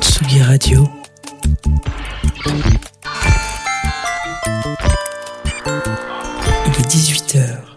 Tsugi Radio. Il est 18h.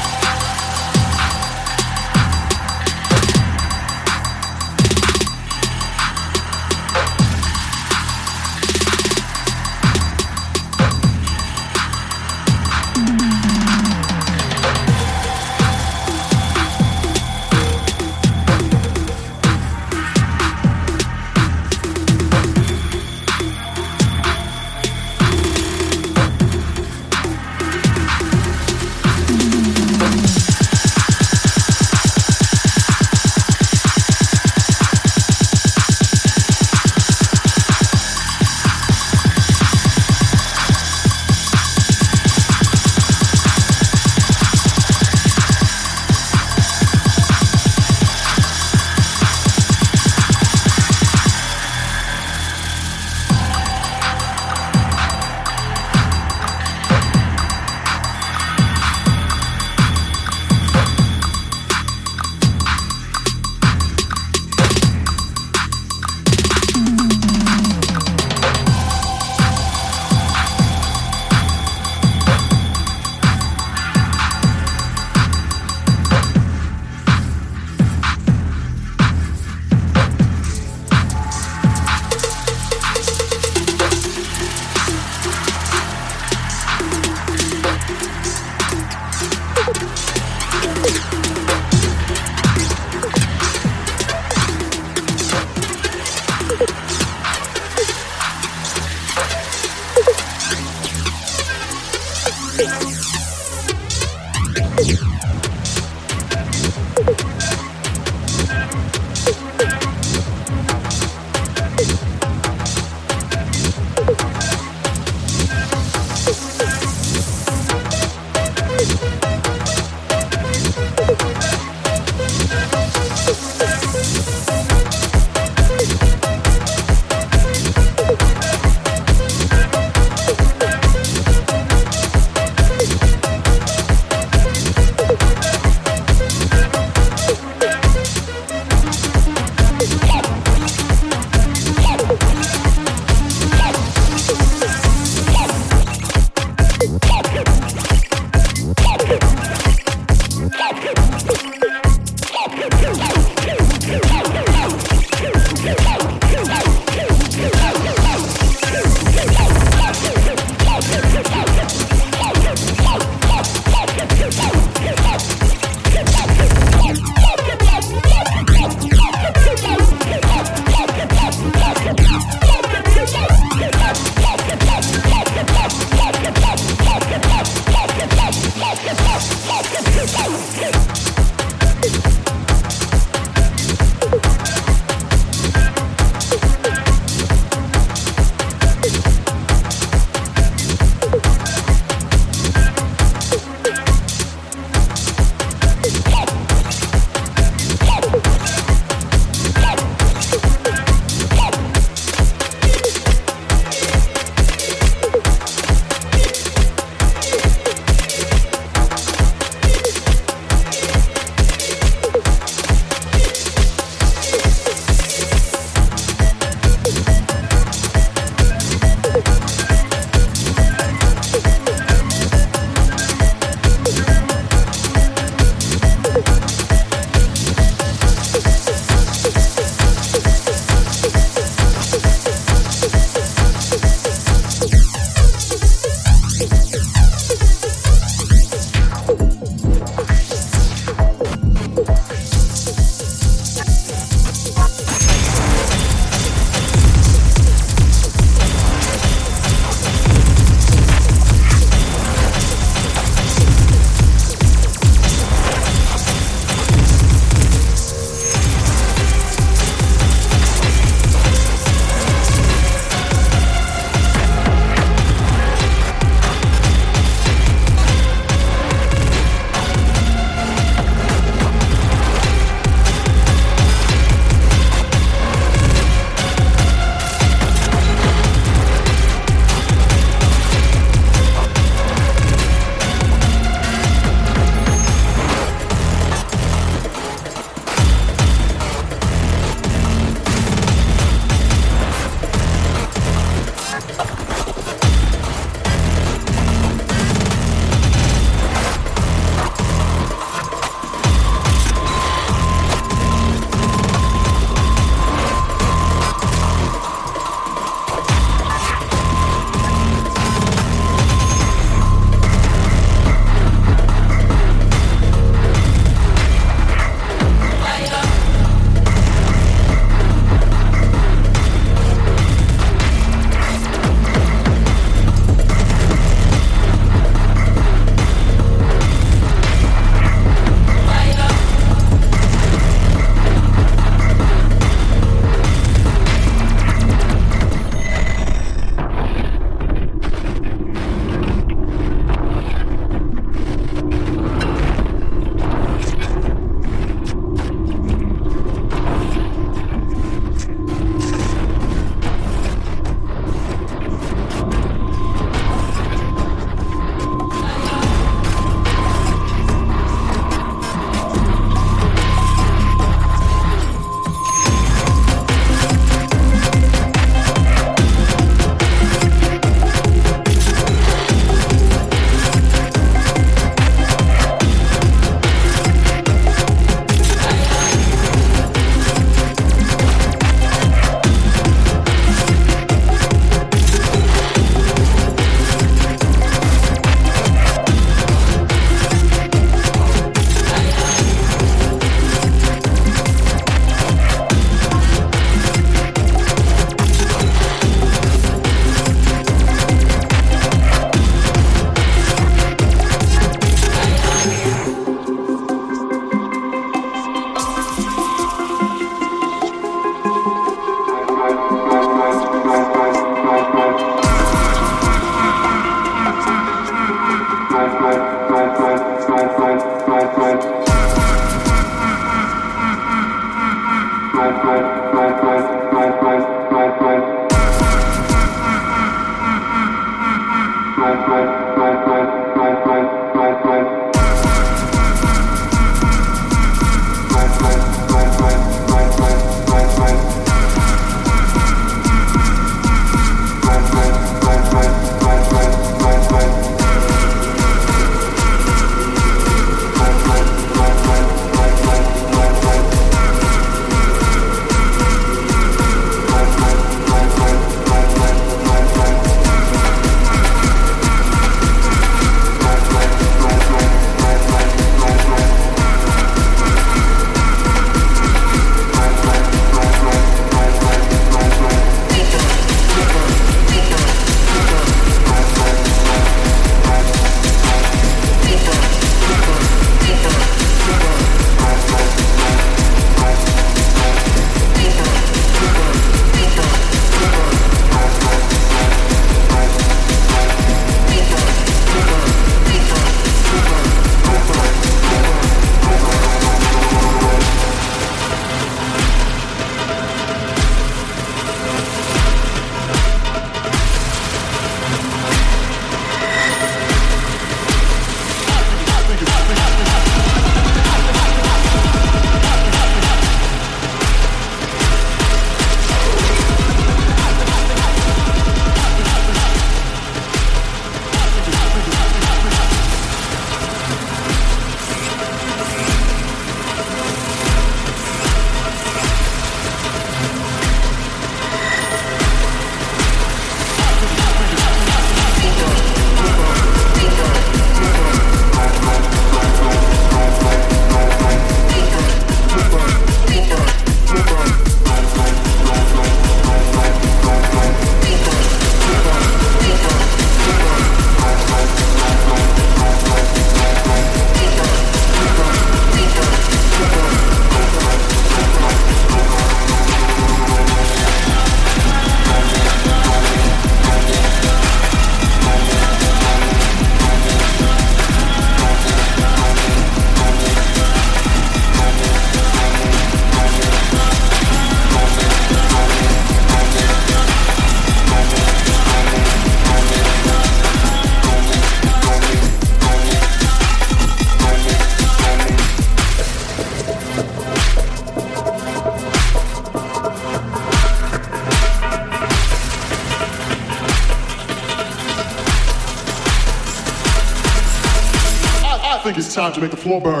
Time to make the floor burn.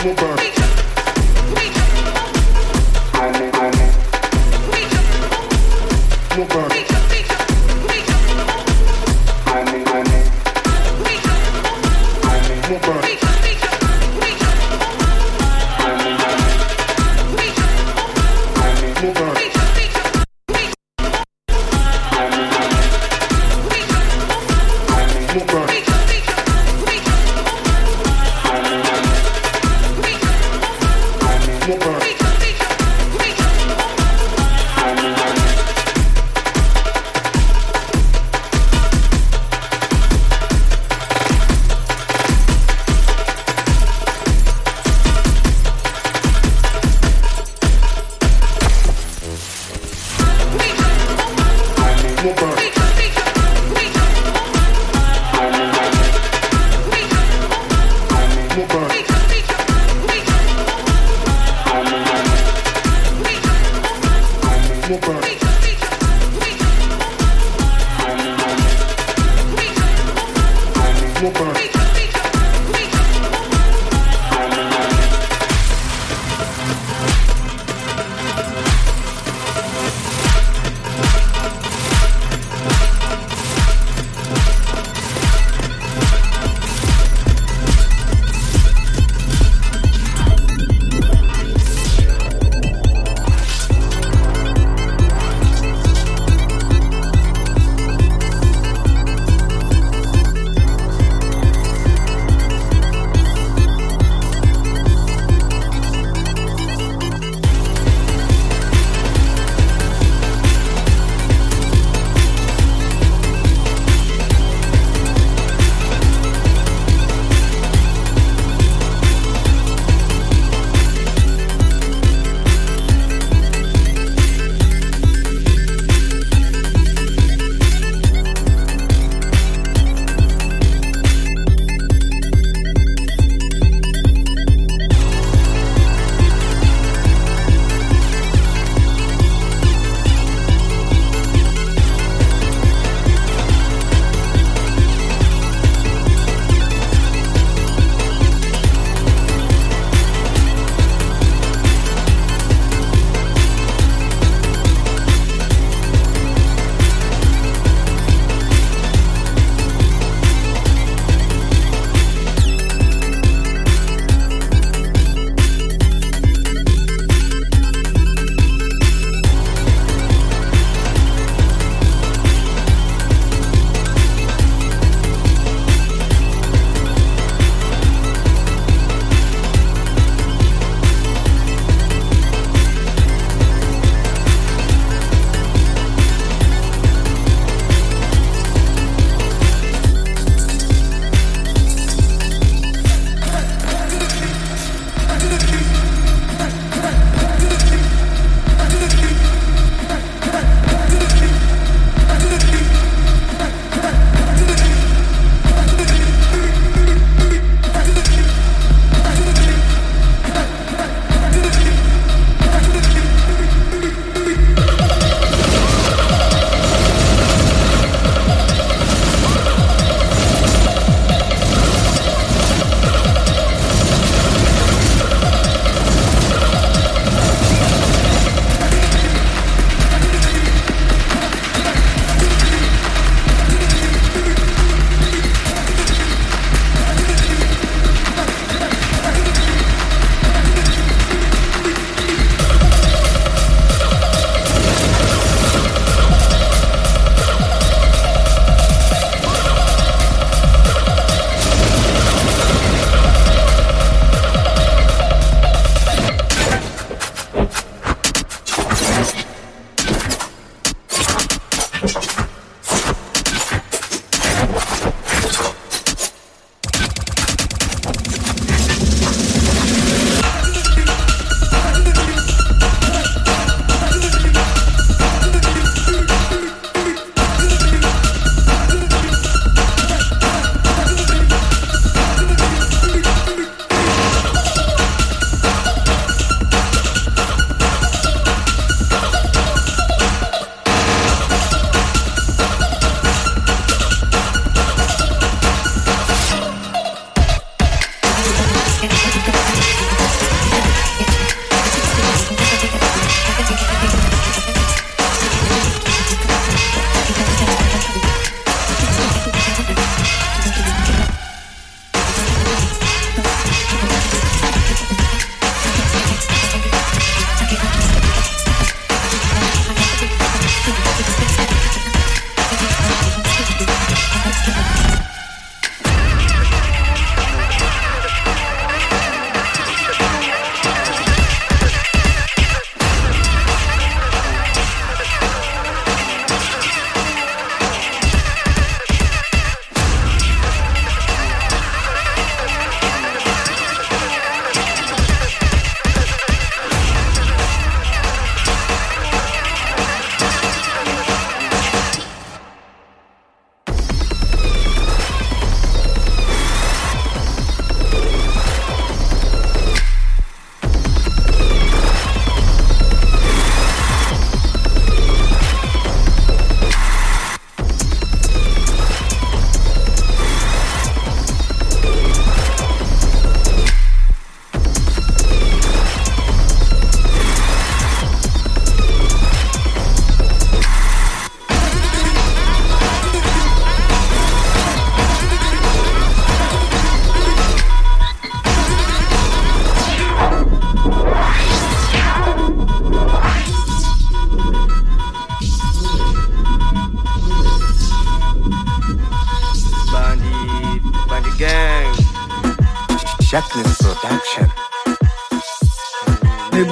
Floor burn. Floor burn. Floor burn. Floor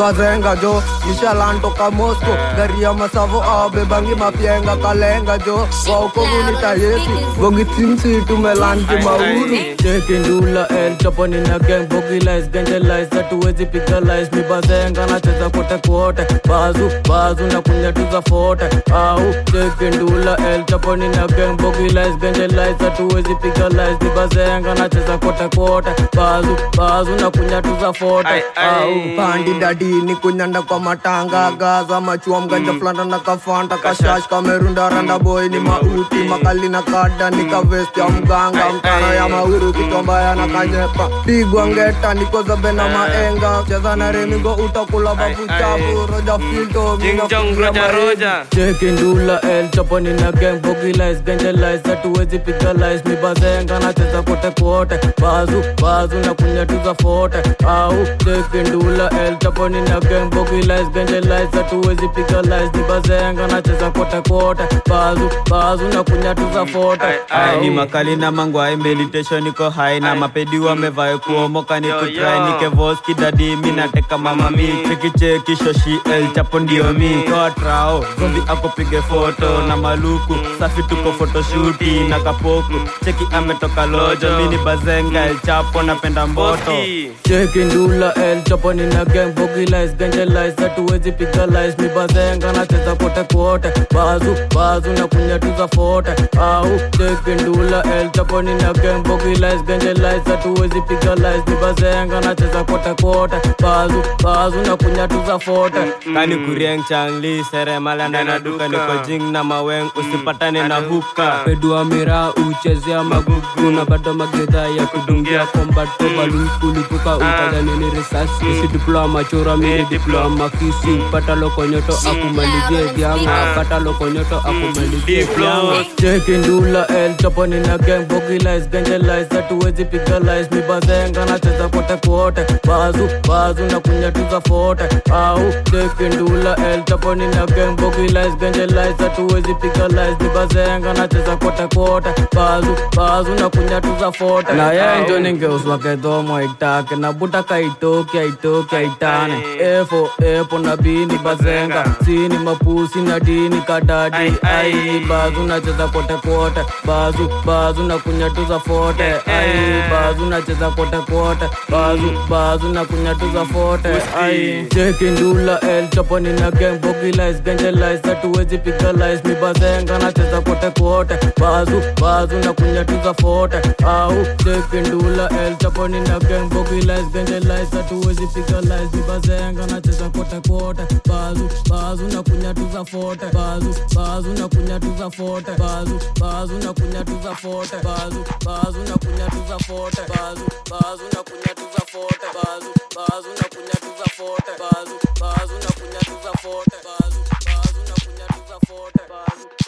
wazenga jo nishalanto kamosko garia ya masavo awabebangi mapyenga kalenga jo. Waokovu nitayesu vogitimsi tumelanti mauru chekindula el choponina geng bogilais genjelais hatuwezi pikalais mibazenga nacheza kote kote. Bazu bazu na kunyatuza fote. Au chekindula el choponina geng bogilais genjelais hatuwezi pikalais mibazenga nacheza kote kote. Bazu bazu na kunyatuza fote. Au pandi dadi ni kunyanda kwa matanga. Gaza machuam mganja flanda na kafanta. Kashash kamerunda randa boy ni mauti. makali na kada ni kavesti ya mganga. Mtana ya mawiru kitombaya na kanyepa pigwa ngeta niko zabe na maenga. Cheza na remigo utakula babu chafu roja filto cheki chekindula el chaponi na gang bogilis gengelis hatuwezi pigalize mi bazenga nacheza kote kote. Bazu bazu na kunyatuza fote. Au chekindula el chaponi na gang bogilis gengelis lies, pigalize mi bazenga nacheza kota kota, bazu bazu na kunyatuza fote Ai, ni makali na mangwai meditation niko hai. Na mapedi wamevae kuomoka ni kutrai yo. nikevoski dadi mi nateka mama mi. Chekicheki shoshi el chapo ndio mi. Toa trao zombi akopige foto na maluku. Safi tuko photoshuti na kapoku. Cheki ametoka lojo mi ni bazenga el chapo napenda mboto. Cheki ndula el chapo, na gang bogilis gengelis hatuwezi pigalize mi bazenga nacheza kote kote bazu bazu na kunyatuza fote au chekindula el chaponi na gang bogilis gengelis hatuwezi pigalize mi bazenga nacheza kote kote bazu bazu na kunyatuza fote kani kurieng changli seremala ndana duka niko jing na maweng usipatane na huka. pedua mira uchezea mm. magugu na bado magedha ya kudungia kombato balun kulipuka utadhanini risasi isi diploma chura diploma kisi. Pata lokonyoto akumalizie vyanga pata lokonyoto akumalizie vyanga chekindula el chaponi na gang bogilis gangelize hatuwezi pigalize mi bazenga nacheza kote kote. Bazu bazu na kunyatuza fote. Au chekindula el chaponi na gang bogilis gangelize hatuwezi pigalize mi bazenga nacheza kote kote. Bazu bazu na kunyatuza fote. Na yenjo ningeuswa kedhomo itake na buta kaitoki aitoki aitane efo epo na bini bazenga. Sini mapusi na dini kadadi Ai, bazu nacheza kote kote. Bazu bazu na kunyatuza fote. Ai bazu nacheza kote kote. Bazu bazu na kunyatuza fote. Ai. Chekindula el chaponi na gang bogilis gengelis hatuwezi pigalize mi bazenga nacheza kote kote. Bazu bazu na kunyatuza fote. Au chekindula el chaponi na gang bogilis gengelis hatuwezi pigalize mi bazenga nacheza kote kote bazu bazu na kunyatuza fote bazu bazu na kunyatuza fote bazu bazu na kunyatuza fote bazu bazu na kunyatuza fote bazu bazu na kunyatuza fote bazu bazu na kunyatuza fote bazu bazu na kunyatuza fote bazu bazu na kunyatuza fote bazu bazu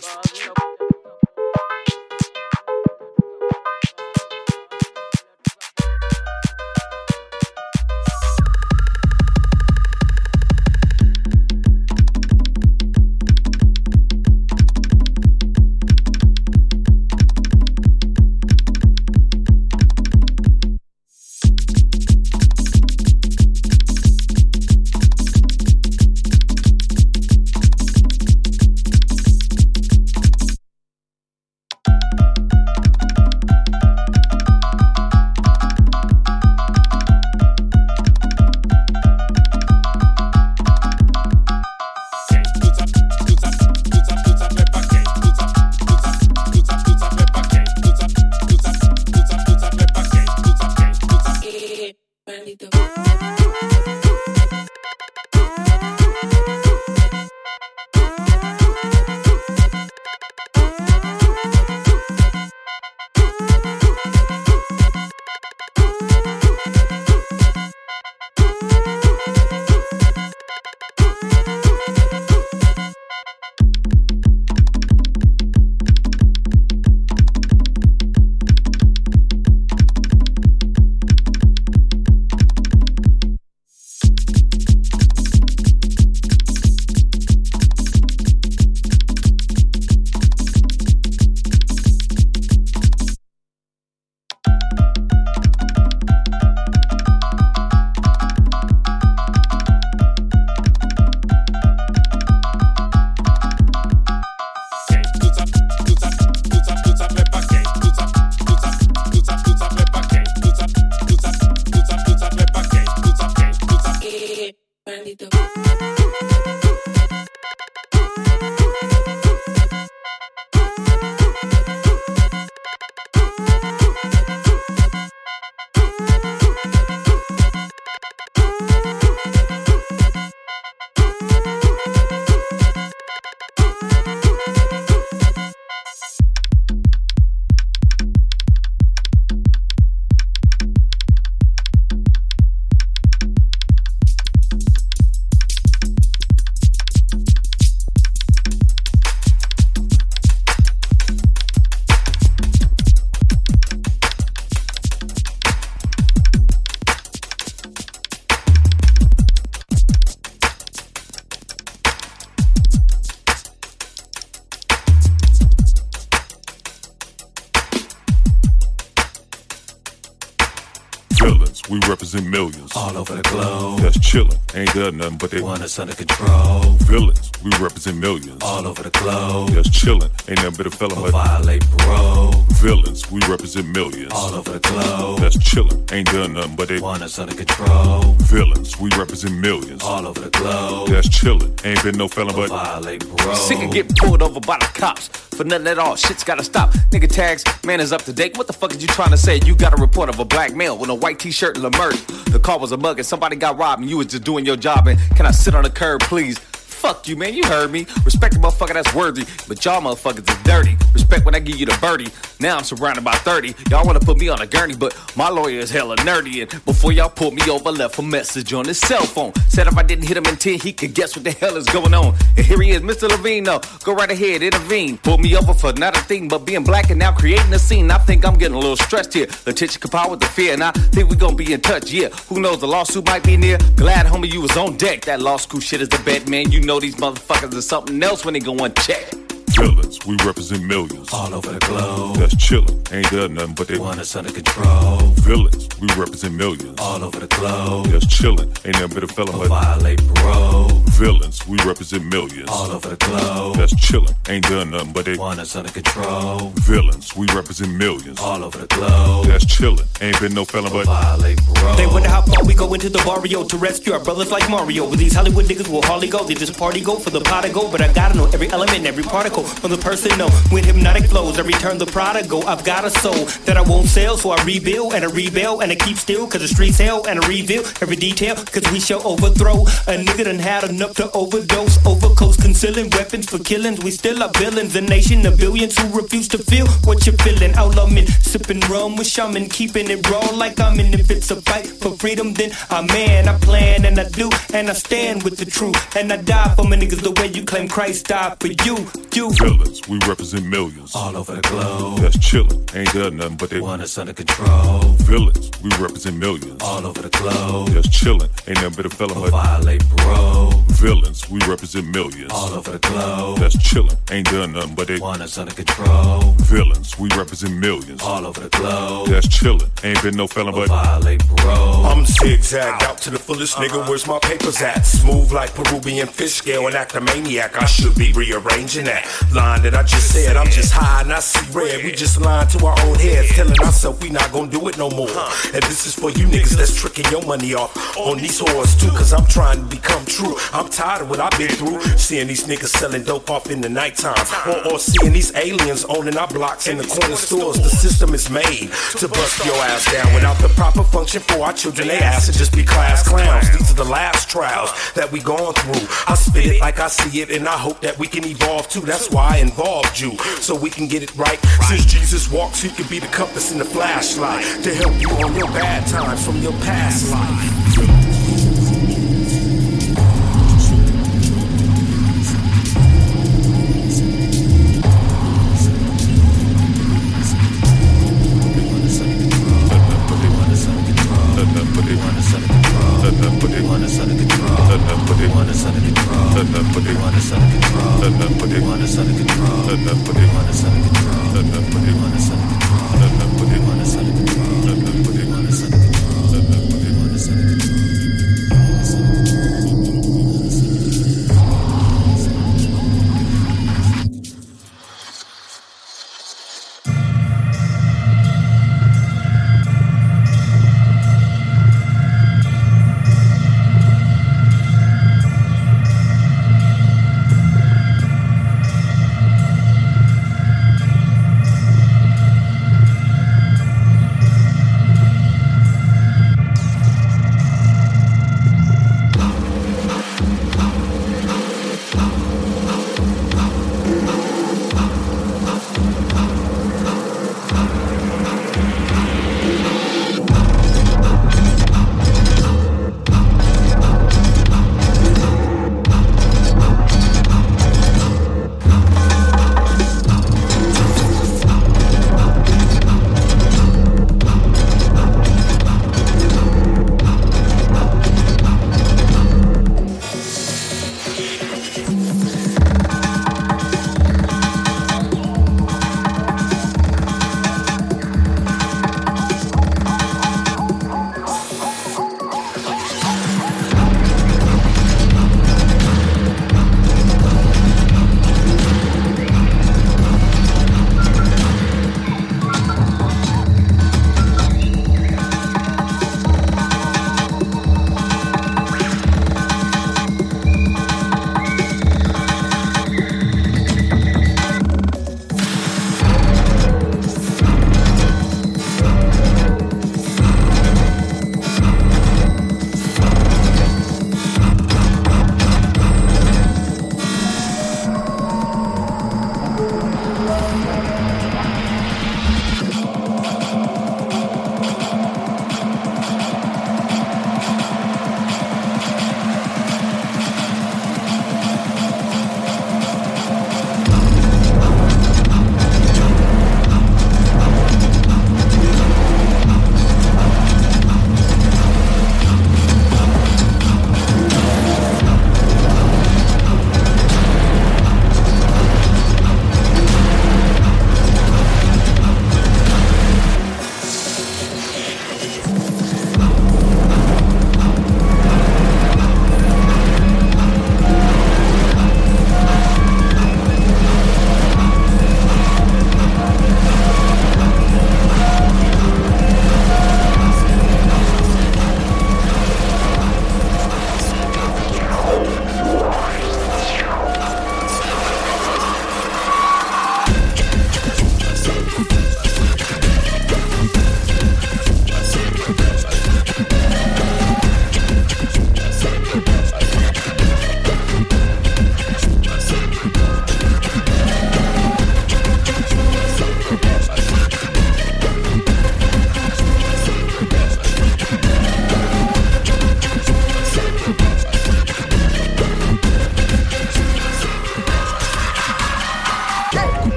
us under control. Villains, we represent millions. All over the globe. That's chillin', ain't nothing but a fella but violate parole. Villains, we represent millions. All over the globe. That's chillin', ain't done nothing but they want us under control. Villains, we represent millions. All over the globe. That's chillin', ain't been no fella but violate parole. Sick of getting pulled over by the cops for nothing at all. Shit's gotta stop. Nigga tags, man is up to date. What the fuck is you trying to say? You got a report of a black male with a white t-shirt and a merch. The car was a mug and somebody got robbed and you was just doing your job. And can I sit on the curb, please? Fuck you, man. You heard me. Respect a motherfucker that's worthy, but y'all motherfuckers is dirty. Respect when I give you the birdie. Now I'm surrounded by 30. Y'all wanna put me on a gurney, but my lawyer is hella nerdy. And before y'all pulled me over, left a message on his cell phone. Said if I didn't hit him in 10, he could guess what the hell is going on. And here he is, Mr. Levine. Go right ahead, intervene. Pull me over for not a thing but being black and now creating a scene. I think I'm getting a little stressed here. Tension compiled with the fear, and I think we gonna be in touch. Yeah, who knows? The lawsuit might be near. Glad, homie, you was on deck. That law school shit is the bet, man. You know these motherfuckers is something else when they go unchecked. Villains, we represent millions. All over the globe. That's chillin', ain't done nothing but they want us under control. Villains, we represent millions. All over the globe. That's chillin', ain't nothing but a fella but violate parole. Villains, we represent millions. All over the globe. That's chillin', ain't done nothing but they want us under control. Villains, we represent millions. All over the globe. That's chillin', ain't been no fella but violate parole. They wonder how far we go into the barrio to rescue our brothers like Mario. With these Hollywood niggas will hardly go. They just party go for the pot to go, but I gotta know every element, every particle from the person. No, with hypnotic flows, I return the prodigal. I've got a soul that I won't sell, so I rebuild and I rebuild and I keep still, cause the streets hell and I reveal every detail, cause we shall overthrow. A nigga done had enough to overdose, overcoast, concealing weapons for killings. We still are villains, a nation of billions who refuse to feel what you're feeling. Outlaw men, sipping rum with shaman, keeping it raw like I'm in. If it's a fight for freedom, then I'm man. I plan and I do, and I stand with the truth, and I die for my niggas the way you claim Christ died for you. You villains, we represent millions. All over the globe. That's chillin', ain't done nothing but they want us under control. Villains, we represent millions. All over the globe. That's chillin', ain't nothing but a fella but violate parole. Villains, we represent millions. All over the globe. That's chillin', ain't done nothing but they want us under control. Villains, we represent millions. All over the globe. That's chillin', ain't been no fella but violate parole. I'm zigzagged out to the fullest, uh-huh. nigga. Where's my papers at? Smooth like Peruvian fish scale and act a maniac. I should be rearranging that line that I just said. I'm just high and I see red. We just lying to our own heads, telling ourselves we not gonna do it no more. And this is for you niggas that's tricking your money off on these whores too, cause I'm trying to become true. I'm tired of what I've been through, seeing these niggas selling dope off in the nighttime, or, or seeing these aliens owning our blocks in the corner stores. The system is made to bust your ass down without the proper function for our children. They ask to just be class clowns. These are the last trials that we gone through. I spit it like I see it, and I hope that we can evolve too. That's why I involved you, so we can get it right. Since Jesus walks, he can be the compass and the flashlight to help you on your bad times from your past life.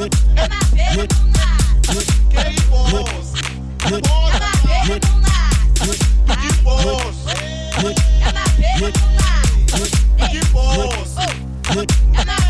É na pergunta. Que bolsa. É na pergunta. Que bolsa. É na pergunta. Que bolsa. É na.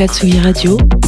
La Tsugi Radio